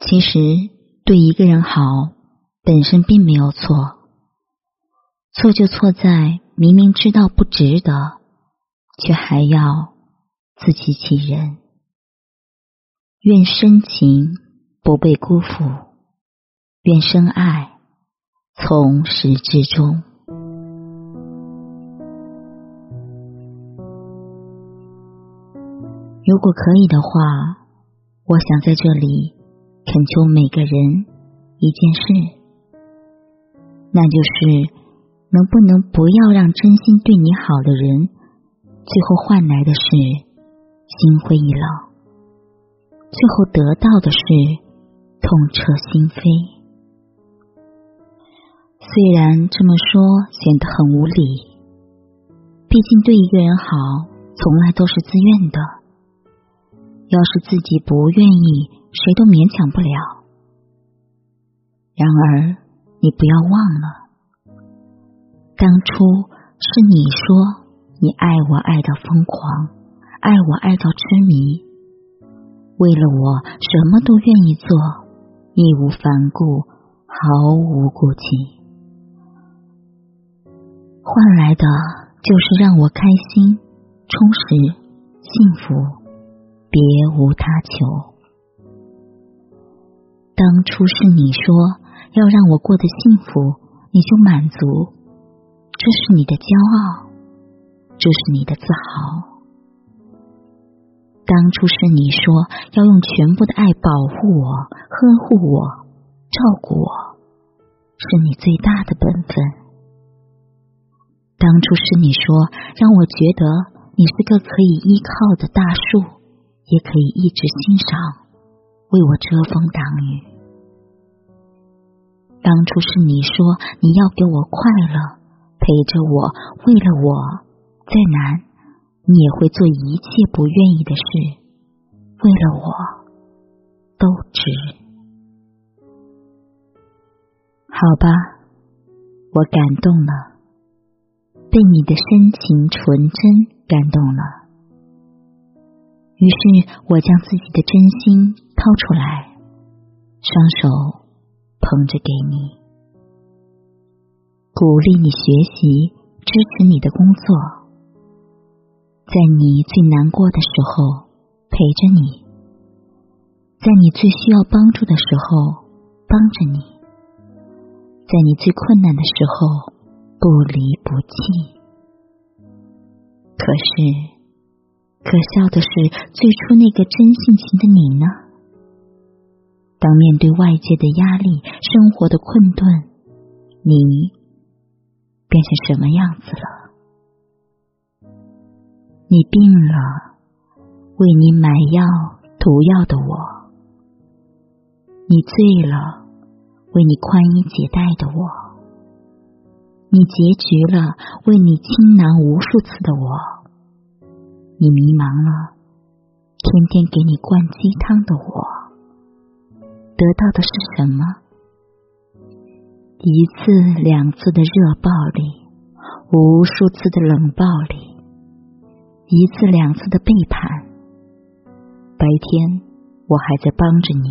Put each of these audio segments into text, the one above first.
其实，对一个人好本身并没有错，错就错在明明知道不值得，却还要自欺欺人。愿深情不被辜负，愿深爱从始至终。如果可以的话，我想在这里。恳求每个人一件事，那就是能不能不要让真心对你好的人，最后换来的是心灰意冷，最后得到的是痛彻心扉。虽然这么说显得很无理，毕竟对一个人好从来都是自愿的，要是自己不愿意。谁都勉强不了。然而，你不要忘了，当初是你说你爱我爱到疯狂，爱我爱到痴迷，为了我什么都愿意做，义无反顾，毫无顾忌，换来的就是让我开心、充实、幸福，别无他求。当初是你说要让我过得幸福，你就满足，这是你的骄傲，这是你的自豪。当初是你说要用全部的爱保护我、呵护我、照顾我，是你最大的本分。当初是你说让我觉得你是个可以依靠的大树，也可以一直欣赏。为我遮风挡雨。当初是你说你要给我快乐，陪着我，为了我，再难你也会做一切不愿意的事，为了我都值。好吧，我感动了，被你的深情纯真感动了。于是我将自己的真心掏出来，双手捧着给你，鼓励你学习，支持你的工作，在你最难过的时候陪着你，在你最需要帮助的时候帮着你，在你最困难的时候不离不弃。可是。可笑的是，最初那个真性情的你呢？当面对外界的压力、生活的困顿，你变成什么样子了？你病了，为你买药涂药的我；你醉了，为你宽衣解带的我；你结局了，为你倾囊无数次的我。你迷茫了，天天给你灌鸡汤的我，得到的是什么？一次两次的热暴力，无数次的冷暴力，一次两次的背叛。白天我还在帮着你，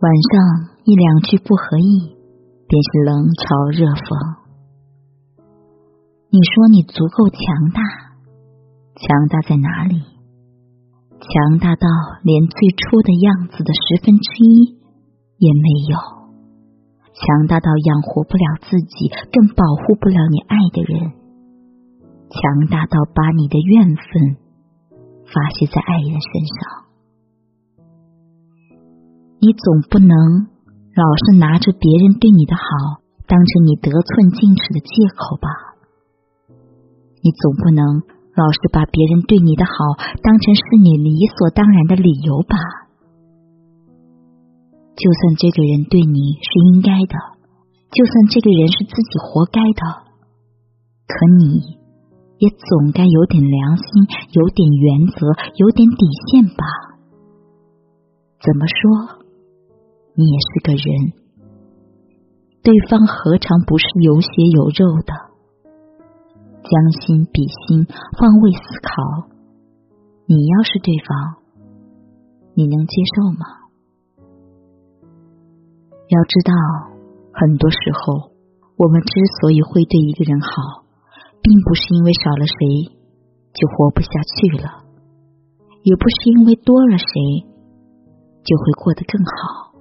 晚上一两句不合意，便是冷嘲热讽。你说你足够强大。强大在哪里？强大到连最初的样子的十分之一也没有。强大到养活不了自己，更保护不了你爱的人。强大到把你的怨愤发泄在爱人身上。你总不能老是拿着别人对你的好当成你得寸进尺的借口吧？你总不能。老是把别人对你的好当成是你理所当然的理由吧？就算这个人对你是应该的，就算这个人是自己活该的，可你也总该有点良心，有点原则，有点底线吧？怎么说，你也是个人，对方何尝不是有血有肉的？将心比心，换位思考。你要是对方，你能接受吗？要知道，很多时候，我们之所以会对一个人好，并不是因为少了谁就活不下去了，也不是因为多了谁就会过得更好。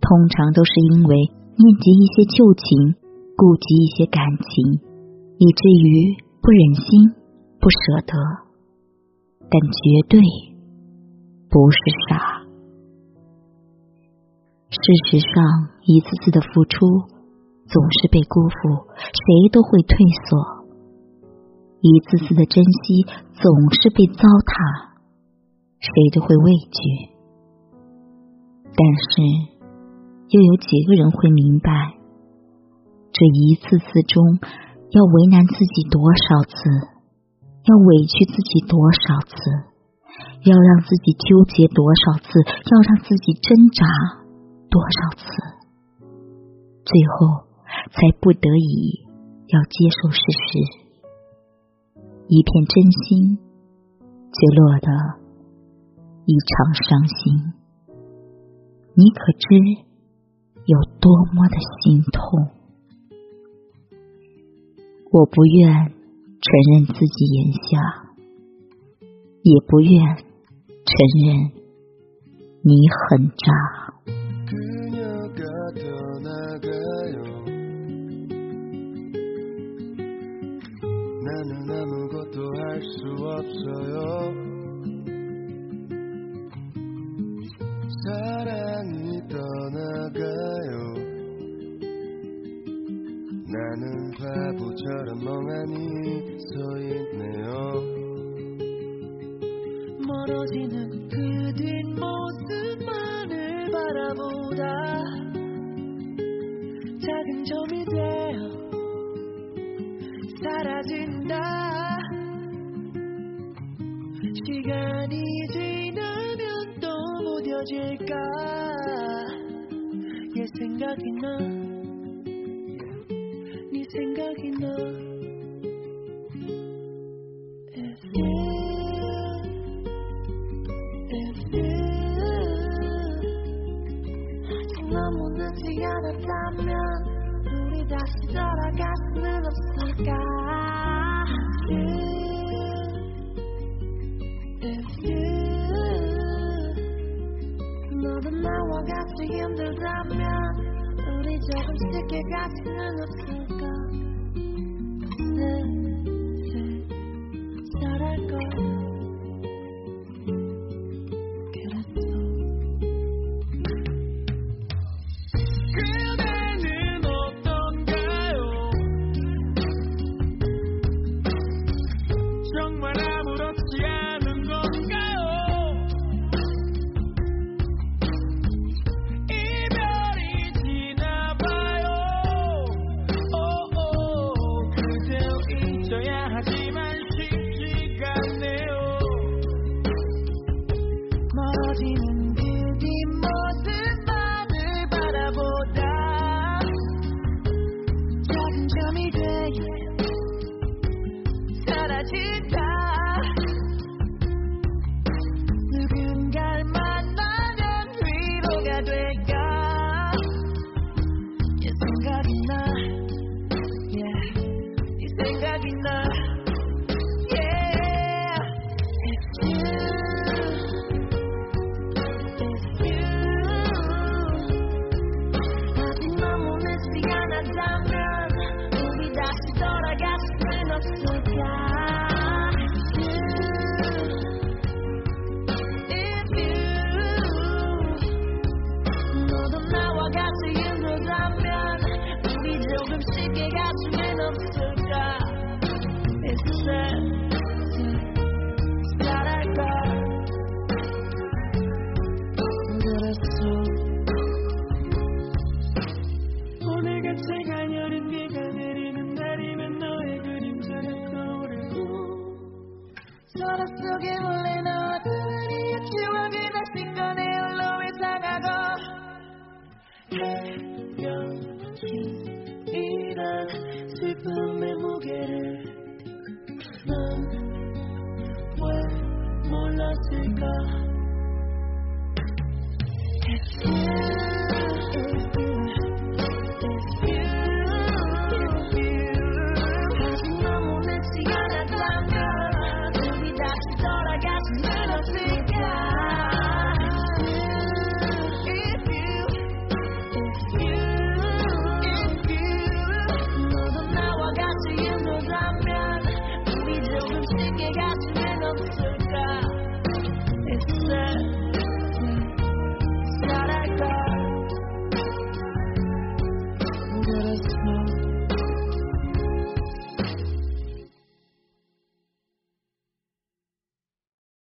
通常都是因为念及一些旧情，顾及一些感情，以至于不忍心、不舍得，但绝对不是傻。事实上，一次次的付出总是被辜负，谁都会退缩；一次次的珍惜总是被糟蹋，谁都会畏惧。但是，又有几个人会明白，这一次次中要为难自己多少次，要委屈自己多少次，要让自己纠结多少次，要让自己挣扎。多少次，最后才不得已要接受事实，一片真心却落得一场伤心，你可知有多么的心痛？我不愿承认自己眼瞎，也不愿承认你很渣。 없어요 사랑이 떠나가 바보처럼 멍하니 서 있네요. 멀어지는 그 뒷모습만을 바라보다 작은 점이 되어 사라진다. 시간이 지나면 또 무뎌질까? 얘 생각이 나네 생각이 나. If you, if you 너무 늦지 않았다면 우리 다시 돌아갈 수는 없을까? 같이 힘들다면 우리 조금씩 깨가지는 없을까 这夜还记。